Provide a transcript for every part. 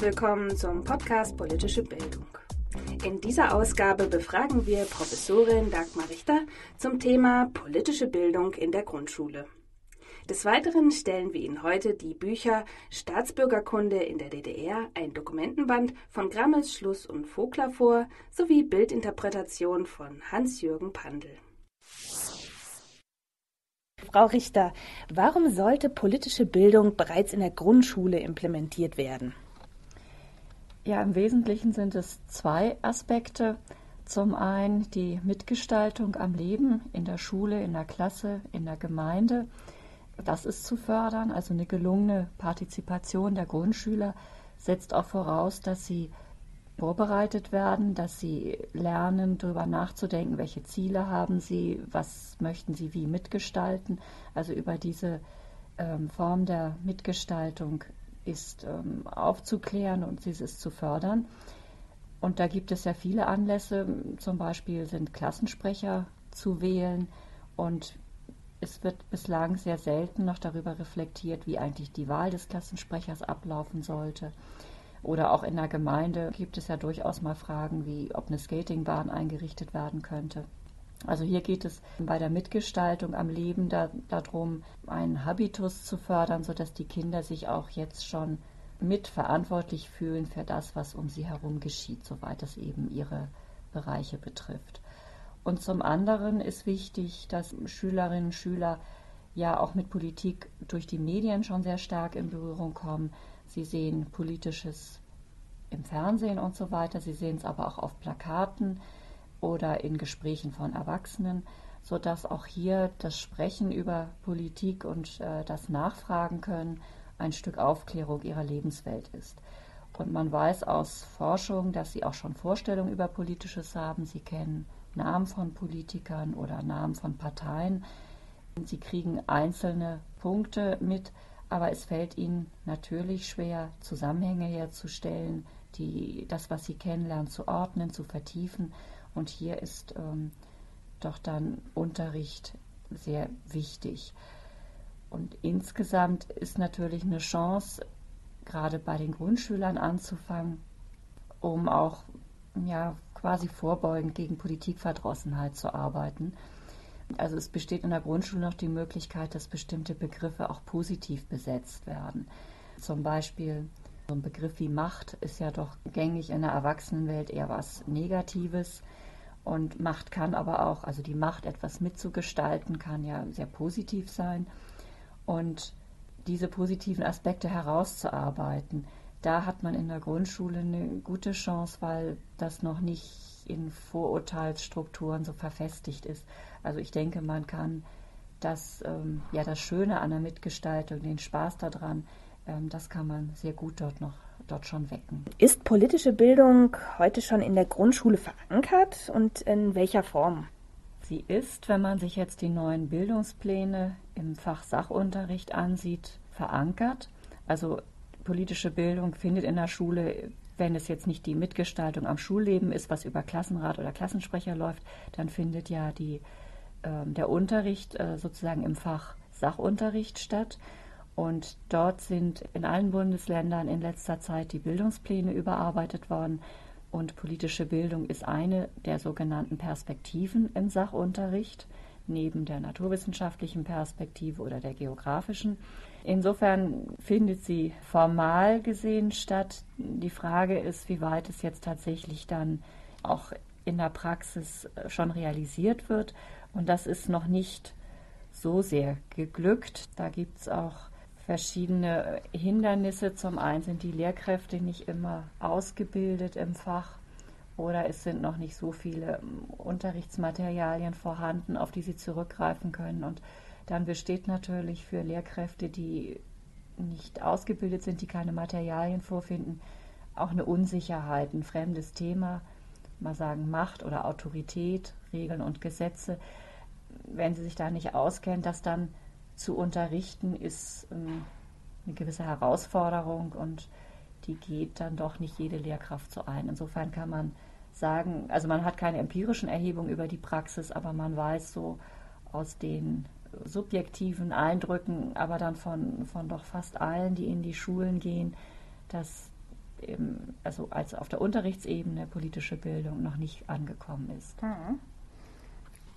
Willkommen zum Podcast Politische Bildung. In dieser Ausgabe befragen wir Professorin Dagmar Richter zum Thema politische Bildung in der Grundschule. Des Weiteren stellen wir Ihnen heute die Bücher Staatsbürgerkunde in der DDR, ein Dokumentenband von Grammes, Schluss und Vogler vor, sowie Bildinterpretation von Hans-Jürgen Pandel. Frau Richter, warum sollte politische Bildung bereits in der Grundschule implementiert werden? Ja, im Wesentlichen sind es zwei Aspekte. Zum einen die Mitgestaltung am Leben in der Schule, in der Klasse, in der Gemeinde. Das ist zu fördern. Also eine gelungene Partizipation der Grundschüler setzt auch voraus, dass sie vorbereitet werden, dass sie lernen, darüber nachzudenken, welche Ziele haben sie, was möchten sie wie mitgestalten. Also über diese ähm, Form der Mitgestaltung ist ähm, aufzuklären und ist zu fördern. Und da gibt es ja viele Anlässe. Zum Beispiel sind Klassensprecher zu wählen und es wird bislang sehr selten noch darüber reflektiert, wie eigentlich die Wahl des Klassensprechers ablaufen sollte. Oder auch in der Gemeinde gibt es ja durchaus mal Fragen, wie ob eine Skatingbahn eingerichtet werden könnte. Also hier geht es bei der Mitgestaltung am Leben da, darum, einen Habitus zu fördern, sodass die Kinder sich auch jetzt schon mitverantwortlich fühlen für das, was um sie herum geschieht, soweit es eben ihre Bereiche betrifft. Und zum anderen ist wichtig, dass Schülerinnen und Schüler ja auch mit Politik durch die Medien schon sehr stark in Berührung kommen. Sie sehen politisches im Fernsehen und so weiter. Sie sehen es aber auch auf Plakaten oder in Gesprächen von Erwachsenen, sodass auch hier das Sprechen über Politik und äh, das Nachfragen können ein Stück Aufklärung ihrer Lebenswelt ist. Und man weiß aus Forschung, dass sie auch schon Vorstellungen über Politisches haben. Sie kennen Namen von Politikern oder Namen von Parteien. Sie kriegen einzelne Punkte mit, aber es fällt ihnen natürlich schwer, Zusammenhänge herzustellen, die, das, was sie kennenlernen, zu ordnen, zu vertiefen. Und hier ist ähm, doch dann Unterricht sehr wichtig. Und insgesamt ist natürlich eine Chance, gerade bei den Grundschülern anzufangen, um auch ja, quasi vorbeugend gegen Politikverdrossenheit zu arbeiten. Also es besteht in der Grundschule noch die Möglichkeit, dass bestimmte Begriffe auch positiv besetzt werden. Zum Beispiel so ein Begriff wie Macht ist ja doch gängig in der Erwachsenenwelt eher was Negatives. Und Macht kann aber auch, also die Macht, etwas mitzugestalten, kann ja sehr positiv sein. Und diese positiven Aspekte herauszuarbeiten, da hat man in der Grundschule eine gute Chance, weil das noch nicht in Vorurteilsstrukturen so verfestigt ist. Also ich denke, man kann das, ähm, ja, das Schöne an der Mitgestaltung, den Spaß daran, das kann man sehr gut dort noch dort schon wecken. Ist politische Bildung heute schon in der Grundschule verankert und in welcher Form? Sie ist, wenn man sich jetzt die neuen Bildungspläne im Fach Sachunterricht ansieht, verankert. Also politische Bildung findet in der Schule wenn es jetzt nicht die Mitgestaltung am Schulleben ist, was über Klassenrat oder Klassensprecher läuft, dann findet ja die, äh, der Unterricht äh, sozusagen im Fach Sachunterricht statt. Und dort sind in allen Bundesländern in letzter Zeit die Bildungspläne überarbeitet worden. Und politische Bildung ist eine der sogenannten Perspektiven im Sachunterricht, neben der naturwissenschaftlichen Perspektive oder der geografischen. Insofern findet sie formal gesehen statt. Die Frage ist, wie weit es jetzt tatsächlich dann auch in der Praxis äh, schon realisiert wird. Und das ist noch nicht so sehr geglückt. Da gibt es auch verschiedene Hindernisse. Zum einen sind die Lehrkräfte nicht immer ausgebildet im Fach oder es sind noch nicht so viele ähm, Unterrichtsmaterialien vorhanden, auf die sie zurückgreifen können. Und dann besteht natürlich für Lehrkräfte, die nicht ausgebildet sind, die keine Materialien vorfinden, auch eine Unsicherheit, ein fremdes Thema, mal sagen Macht oder Autorität, Regeln und Gesetze. Wenn sie sich da nicht auskennen, das dann zu unterrichten, ist ähm, eine gewisse Herausforderung und die geht dann doch nicht jede Lehrkraft so ein. Insofern kann man sagen, also man hat keine empirischen Erhebungen über die Praxis, aber man weiß so aus den subjektiven Eindrücken, aber dann von, von doch fast allen, die in die Schulen gehen, dass im, also als auf der Unterrichtsebene politische Bildung noch nicht angekommen ist. Mhm.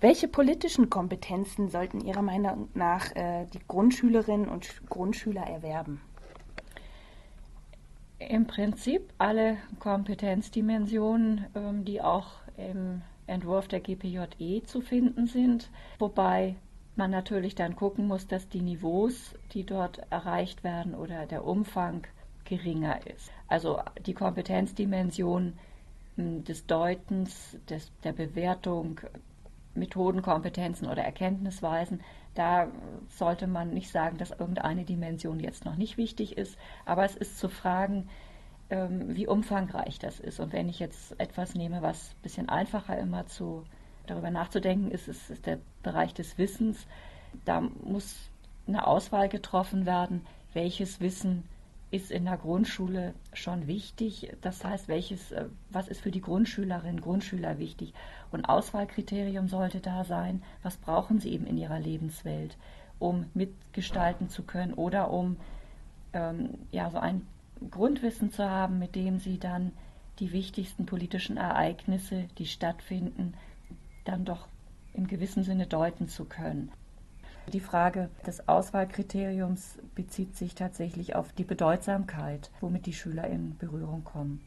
Welche politischen Kompetenzen sollten Ihrer Meinung nach äh, die Grundschülerinnen und Grundschüler erwerben? Im Prinzip alle Kompetenzdimensionen, ähm, die auch im Entwurf der GPJE zu finden sind, wobei man natürlich dann gucken muss, dass die Niveaus, die dort erreicht werden oder der Umfang geringer ist. Also die Kompetenzdimension hm, des Deutens, des, der Bewertung, Methodenkompetenzen oder Erkenntnisweisen, da sollte man nicht sagen, dass irgendeine Dimension jetzt noch nicht wichtig ist, aber es ist zu fragen, ähm, wie umfangreich das ist. Und wenn ich jetzt etwas nehme, was ein bisschen einfacher immer zu darüber nachzudenken ist, ist, ist der Bereich des Wissens. Da muss eine Auswahl getroffen werden, welches Wissen ist in der Grundschule schon wichtig. Das heißt, welches, äh, was ist für die Grundschülerinnen, Grundschüler wichtig? Und Auswahlkriterium sollte da sein, was brauchen sie eben in ihrer Lebenswelt, um mitgestalten zu können oder um ähm, ja, so ein Grundwissen zu haben, mit dem sie dann die wichtigsten politischen Ereignisse, die stattfinden, dann doch im gewissen Sinne deuten zu können. Die Frage des Auswahlkriteriums bezieht sich tatsächlich auf die Bedeutsamkeit, womit die Schüler in Berührung kommen.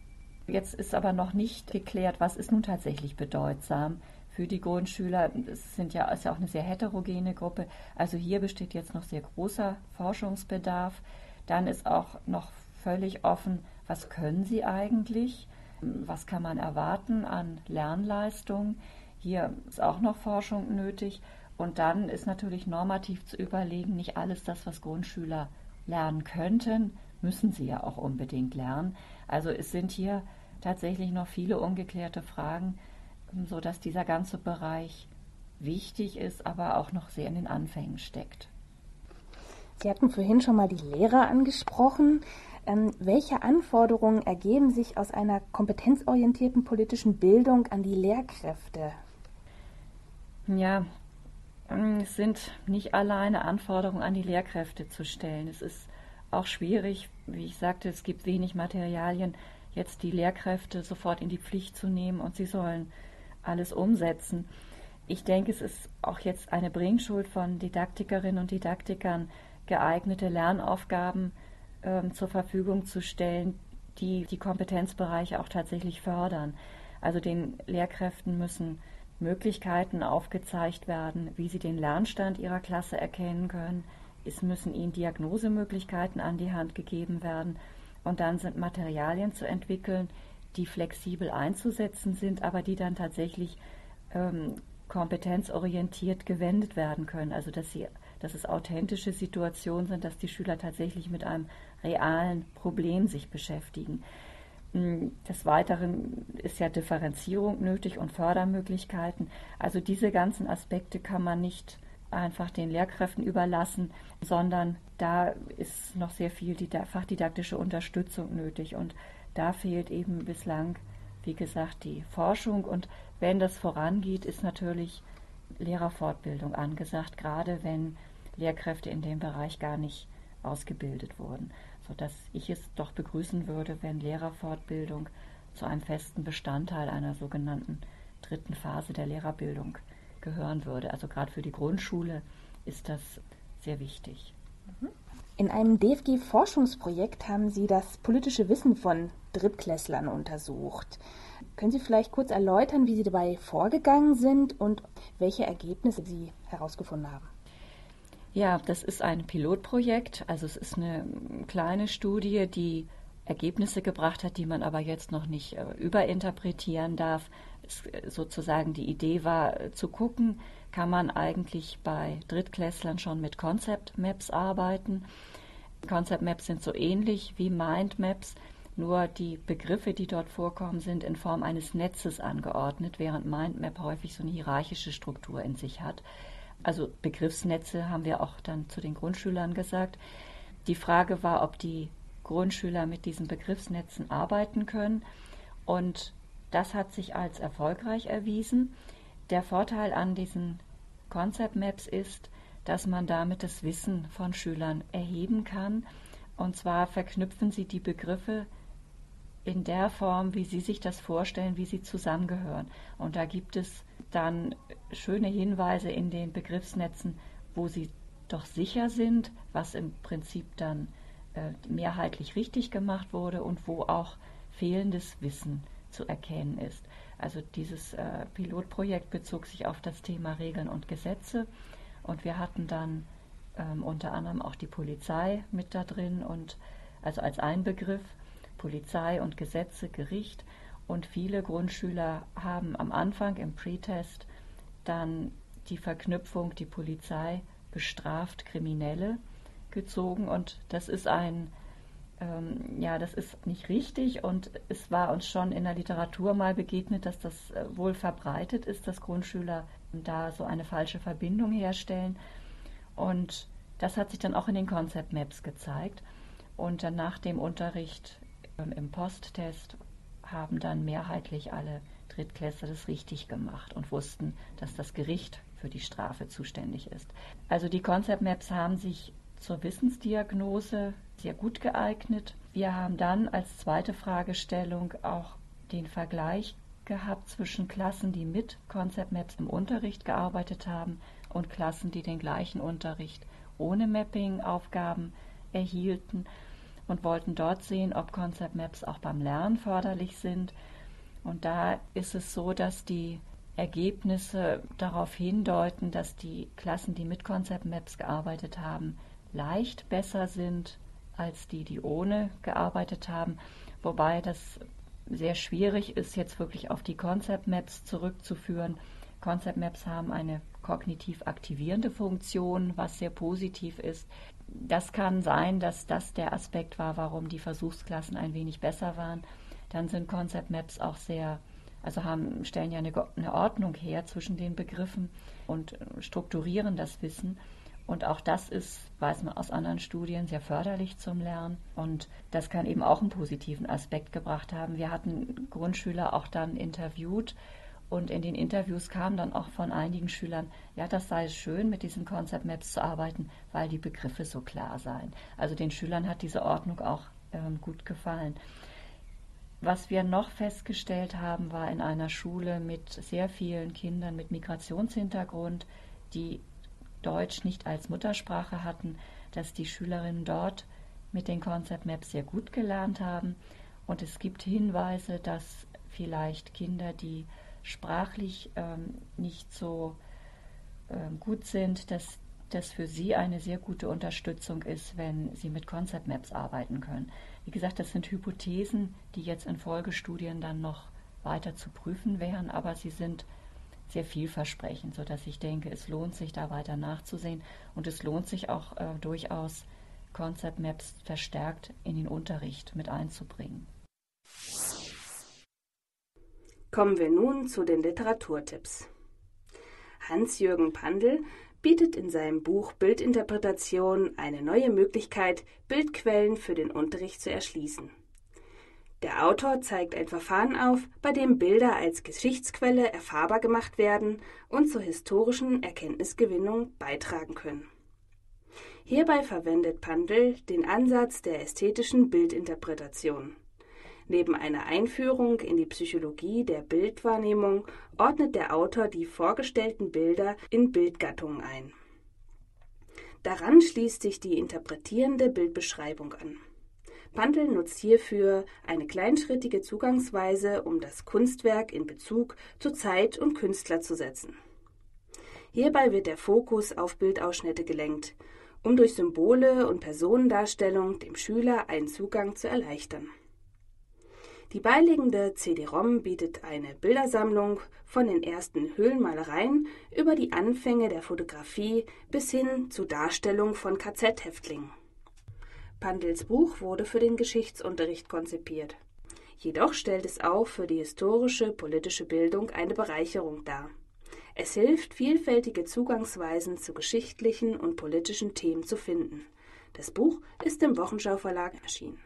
Jetzt ist aber noch nicht geklärt, was ist nun tatsächlich bedeutsam für die Grundschüler. Es sind ja, ist ja auch eine sehr heterogene Gruppe. Also hier besteht jetzt noch sehr großer Forschungsbedarf. Dann ist auch noch völlig offen, was können sie eigentlich? Was kann man erwarten an Lernleistung? Hier ist auch noch Forschung nötig. Und dann ist natürlich normativ zu überlegen, nicht alles das, was Grundschüler lernen könnten, müssen sie ja auch unbedingt lernen. Also es sind hier tatsächlich noch viele ungeklärte Fragen, sodass dieser ganze Bereich wichtig ist, aber auch noch sehr in den Anfängen steckt. Sie hatten vorhin schon mal die Lehrer angesprochen. Ähm, welche Anforderungen ergeben sich aus einer kompetenzorientierten politischen Bildung an die Lehrkräfte? Ja, sind nicht alleine Anforderungen an die Lehrkräfte zu stellen. Es ist auch schwierig, wie ich sagte, es gibt wenig Materialien, jetzt die Lehrkräfte sofort in die Pflicht zu nehmen und sie sollen alles umsetzen. Ich denke, es ist auch jetzt eine Bringschuld von Didaktikerinnen und Didaktikern, geeignete Lernaufgaben äh, zur Verfügung zu stellen, die die Kompetenzbereiche auch tatsächlich fördern. Also den Lehrkräften müssen Möglichkeiten aufgezeigt werden, wie sie den Lernstand ihrer Klasse erkennen können. Es müssen ihnen Diagnosemöglichkeiten an die Hand gegeben werden. Und dann sind Materialien zu entwickeln, die flexibel einzusetzen sind, aber die dann tatsächlich ähm, kompetenzorientiert gewendet werden können. Also dass sie, dass es authentische Situationen sind, dass die Schüler tatsächlich mit einem realen Problem sich beschäftigen. Hm, des Weiteren ist ja Differenzierung nötig und Fördermöglichkeiten. Also diese ganzen Aspekte kann man nicht einfach den Lehrkräften überlassen, sondern da ist noch sehr viel die fachdidaktische Unterstützung nötig. Und da fehlt eben bislang, wie gesagt, die Forschung. Und wenn das vorangeht, ist natürlich Lehrerfortbildung angesagt, gerade wenn Lehrkräfte in dem Bereich gar nicht ausgebildet wurden sodass ich es doch begrüßen würde, wenn Lehrerfortbildung zu einem festen Bestandteil einer sogenannten dritten Phase der Lehrerbildung gehören würde. Also gerade für die Grundschule ist das sehr wichtig. Mhm. In einem DFG-Forschungsprojekt haben Sie das politische Wissen von Drittklässlern untersucht. Können Sie vielleicht kurz erläutern, wie Sie dabei vorgegangen sind und welche Ergebnisse Sie herausgefunden haben? Ja, das ist ein Pilotprojekt. Also es ist eine kleine Studie, die Ergebnisse gebracht hat, die man aber jetzt noch nicht äh, überinterpretieren darf. Es, äh, sozusagen die Idee war äh, zu gucken, kann man eigentlich bei Drittklässlern schon mit Concept Maps arbeiten. Concept Maps sind so ähnlich wie Mind Maps, nur die Begriffe, die dort vorkommen, sind in Form eines Netzes angeordnet, während Mindmap häufig so eine hierarchische Struktur in sich hat. Also Begriffsnetze haben wir auch dann zu den Grundschülern gesagt. Die Frage war, ob die Grundschüler mit diesen Begriffsnetzen arbeiten können. Und das hat sich als erfolgreich erwiesen. Der Vorteil an diesen Concept Maps ist, dass man damit das Wissen von Schülern erheben kann. Und zwar verknüpfen sie die Begriffe in der Form, wie Sie sich das vorstellen, wie sie zusammengehören. Und da gibt es dann schöne Hinweise in den Begriffsnetzen, wo sie doch sicher sind, was im Prinzip dann äh, mehrheitlich richtig gemacht wurde und wo auch fehlendes Wissen zu erkennen ist. Also dieses äh, Pilotprojekt bezog sich auf das Thema Regeln und Gesetze und wir hatten dann ähm, unter anderem auch die Polizei mit da drin und also als ein Begriff Polizei und Gesetze, Gericht und viele Grundschüler haben am Anfang im Pretest dann die Verknüpfung, die Polizei bestraft Kriminelle gezogen und das ist ein ähm, ja, das ist nicht richtig und es war uns schon in der Literatur mal begegnet, dass das äh, wohl verbreitet ist, dass Grundschüler da so eine falsche Verbindung herstellen. Und das hat sich dann auch in den Concept Maps gezeigt. Und dann nach dem Unterricht im Posttest haben dann mehrheitlich alle Drittklässler das richtig gemacht und wussten, dass das Gericht für die Strafe zuständig ist. Also die Concept Maps haben sich zur Wissensdiagnose sehr gut geeignet. Wir haben dann als zweite Fragestellung auch den Vergleich gehabt zwischen Klassen, die mit Concept Maps im Unterricht gearbeitet haben und Klassen, die den gleichen Unterricht ohne Mapping-Aufgaben erhielten und wollten dort sehen, ob Concept Maps auch beim Lernen förderlich sind. Und da ist es so, dass die Ergebnisse darauf hindeuten, dass die Klassen, die mit Concept Maps gearbeitet haben, leicht besser sind als die, die ohne gearbeitet haben. Wobei das sehr schwierig ist, jetzt wirklich auf die Concept Maps zurückzuführen. Concept Maps haben eine kognitiv aktivierende Funktion, was sehr positiv ist. Das kann sein, dass das der Aspekt war, warum die Versuchsklassen ein wenig besser waren. Dann sind Concept Maps auch sehr, also haben, stellen ja eine, eine Ordnung her zwischen den Begriffen und strukturieren das Wissen. Und auch das ist, weiß man aus anderen Studien, sehr förderlich zum Lernen. Und das kann eben auch einen positiven Aspekt gebracht haben. Wir hatten Grundschüler auch dann interviewt und in den Interviews kam dann auch von einigen Schülern, ja, das sei schön, mit diesen Concept Maps zu arbeiten, weil die Begriffe so klar seien. Also den Schülern hat diese Ordnung auch ähm, gut gefallen. Was wir noch festgestellt haben, war in einer Schule mit sehr vielen Kindern mit Migrationshintergrund, die Deutsch nicht als Muttersprache hatten, dass die Schülerinnen dort mit den Concept Maps sehr gut gelernt haben. Und es gibt Hinweise, dass vielleicht Kinder, die sprachlich ähm, nicht so ähm, gut sind, dass das für sie eine sehr gute Unterstützung ist, wenn sie mit Concept Maps arbeiten können. Wie gesagt, das sind Hypothesen, die jetzt in Folgestudien dann noch weiter zu prüfen wären, aber sie sind sehr vielversprechend, sodass ich denke, es lohnt sich da weiter nachzusehen und es lohnt sich auch äh, durchaus Concept Maps verstärkt in den Unterricht mit einzubringen. Kommen wir nun zu den Literaturtipps. Hans-Jürgen Pandl bietet in seinem Buch Bildinterpretation eine neue Möglichkeit, Bildquellen für den Unterricht zu erschließen. Der Autor zeigt ein Verfahren auf, bei dem Bilder als Geschichtsquelle erfahrbar gemacht werden und zur historischen Erkenntnisgewinnung beitragen können. Hierbei verwendet Pandl den Ansatz der ästhetischen Bildinterpretation. Neben einer Einführung in die Psychologie der Bildwahrnehmung ordnet der Autor die vorgestellten Bilder in Bildgattungen ein. Daran schließt sich die interpretierende Bildbeschreibung an. Pandl nutzt hierfür eine kleinschrittige Zugangsweise, um das Kunstwerk in Bezug zu Zeit und Künstler zu setzen. Hierbei wird der Fokus auf Bildausschnitte gelenkt, um durch Symbole und Personendarstellung dem Schüler einen Zugang zu erleichtern. Die beiliegende CD-ROM bietet eine Bildersammlung von den ersten Höhlenmalereien über die Anfänge der Fotografie bis hin zu Darstellung von KZ-Häftlingen. Pandels Buch wurde für den Geschichtsunterricht konzipiert. Jedoch stellt es auch für die historische politische Bildung eine Bereicherung dar. Es hilft, vielfältige Zugangsweisen zu geschichtlichen und politischen Themen zu finden. Das Buch ist im Wochenschau Verlag erschienen.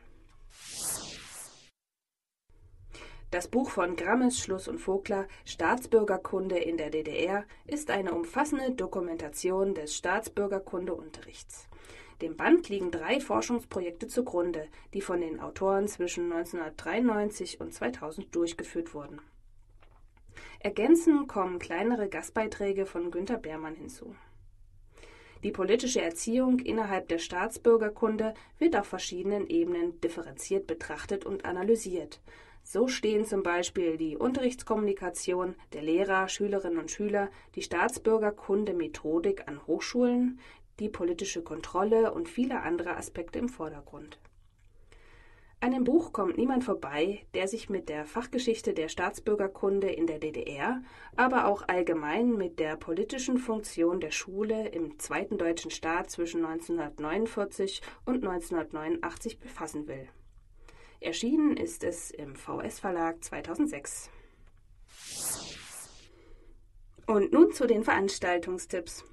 Das Buch von Grammes, Schluss und Vogler Staatsbürgerkunde in der DDR ist eine umfassende Dokumentation des Staatsbürgerkundeunterrichts. Dem Band liegen drei Forschungsprojekte zugrunde, die von den Autoren zwischen 1993 und 2000 durchgeführt wurden. Ergänzend kommen kleinere Gastbeiträge von Günter Beermann hinzu. Die politische Erziehung innerhalb der Staatsbürgerkunde wird auf verschiedenen Ebenen differenziert betrachtet und analysiert. So stehen zum Beispiel die Unterrichtskommunikation der Lehrer, Schülerinnen und Schüler, die Staatsbürgerkunde-Methodik an Hochschulen, die politische Kontrolle und viele andere Aspekte im Vordergrund. An dem Buch kommt niemand vorbei, der sich mit der Fachgeschichte der Staatsbürgerkunde in der DDR, aber auch allgemein mit der politischen Funktion der Schule im Zweiten Deutschen Staat zwischen 1949 und 1989 befassen will. Erschienen ist es im VS Verlag 2006. Und nun zu den Veranstaltungstipps.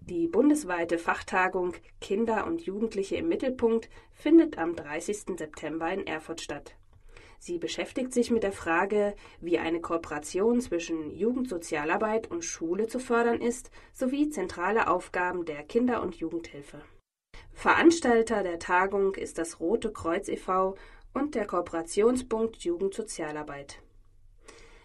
Die bundesweite Fachtagung Kinder und Jugendliche im Mittelpunkt findet am 30. September in Erfurt statt. Sie beschäftigt sich mit der Frage, wie eine Kooperation zwischen Jugendsozialarbeit und Schule zu fördern ist, sowie zentrale Aufgaben der Kinder- und Jugendhilfe. Veranstalter der Tagung ist das Rote Kreuz e.V. und der Kooperationspunkt Jugendsozialarbeit.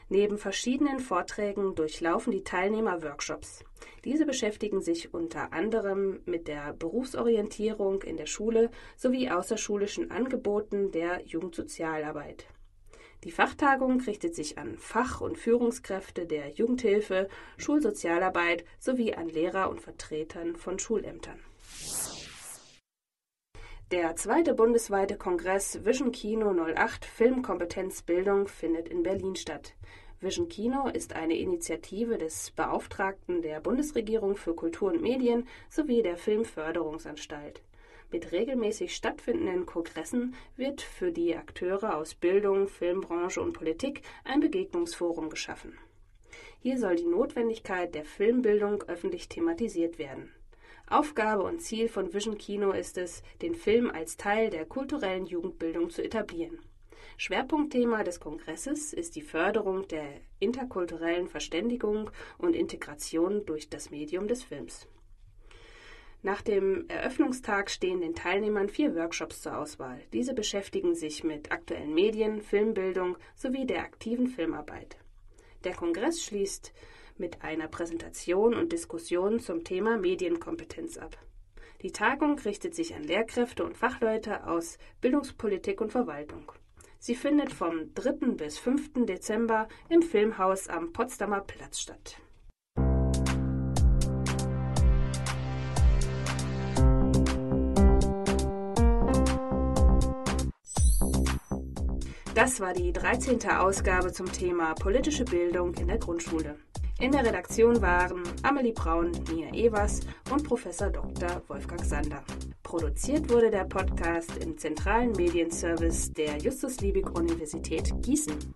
Neben verschiedenen Vorträgen durchlaufen die Teilnehmer Workshops. Diese beschäftigen sich unter anderem mit der Berufsorientierung in der Schule sowie außerschulischen Angeboten der Jugendsozialarbeit. Die Fachtagung richtet sich an Fach- und Führungskräfte der Jugendhilfe, Schulsozialarbeit sowie an Lehrer und Vertretern von Schulämtern. Der zweite bundesweite Kongress Vision Kino 08 Filmkompetenzbildung findet in Berlin statt. Vision Kino ist eine Initiative des Beauftragten der Bundesregierung für Kultur und Medien sowie der Filmförderungsanstalt. Mit regelmäßig stattfindenden Kongressen wird für die Akteure aus Bildung, Filmbranche und Politik ein Begegnungsforum geschaffen. Hier soll die Notwendigkeit der Filmbildung öffentlich thematisiert werden. Aufgabe und Ziel von Vision Kino ist es, den Film als Teil der kulturellen Jugendbildung zu etablieren. Schwerpunktthema des Kongresses ist die Förderung der interkulturellen Verständigung und Integration durch das Medium des Films. Nach dem Eröffnungstag stehen den Teilnehmern vier Workshops zur Auswahl. Diese beschäftigen sich mit aktuellen Medien, Filmbildung sowie der aktiven Filmarbeit. Der Kongress schließt mit einer Präsentation und Diskussion zum Thema Medienkompetenz ab. Die Tagung richtet sich an Lehrkräfte und Fachleute aus Bildungspolitik und Verwaltung. Sie findet vom 3. bis 5. Dezember im Filmhaus am Potsdamer Platz statt. Das war die 13. Ausgabe zum Thema politische Bildung in der Grundschule. In der Redaktion waren Amelie Braun, Nia Evers und Professor Dr. Wolfgang Sander. Produziert wurde der Podcast im zentralen Medienservice der Justus Liebig Universität Gießen.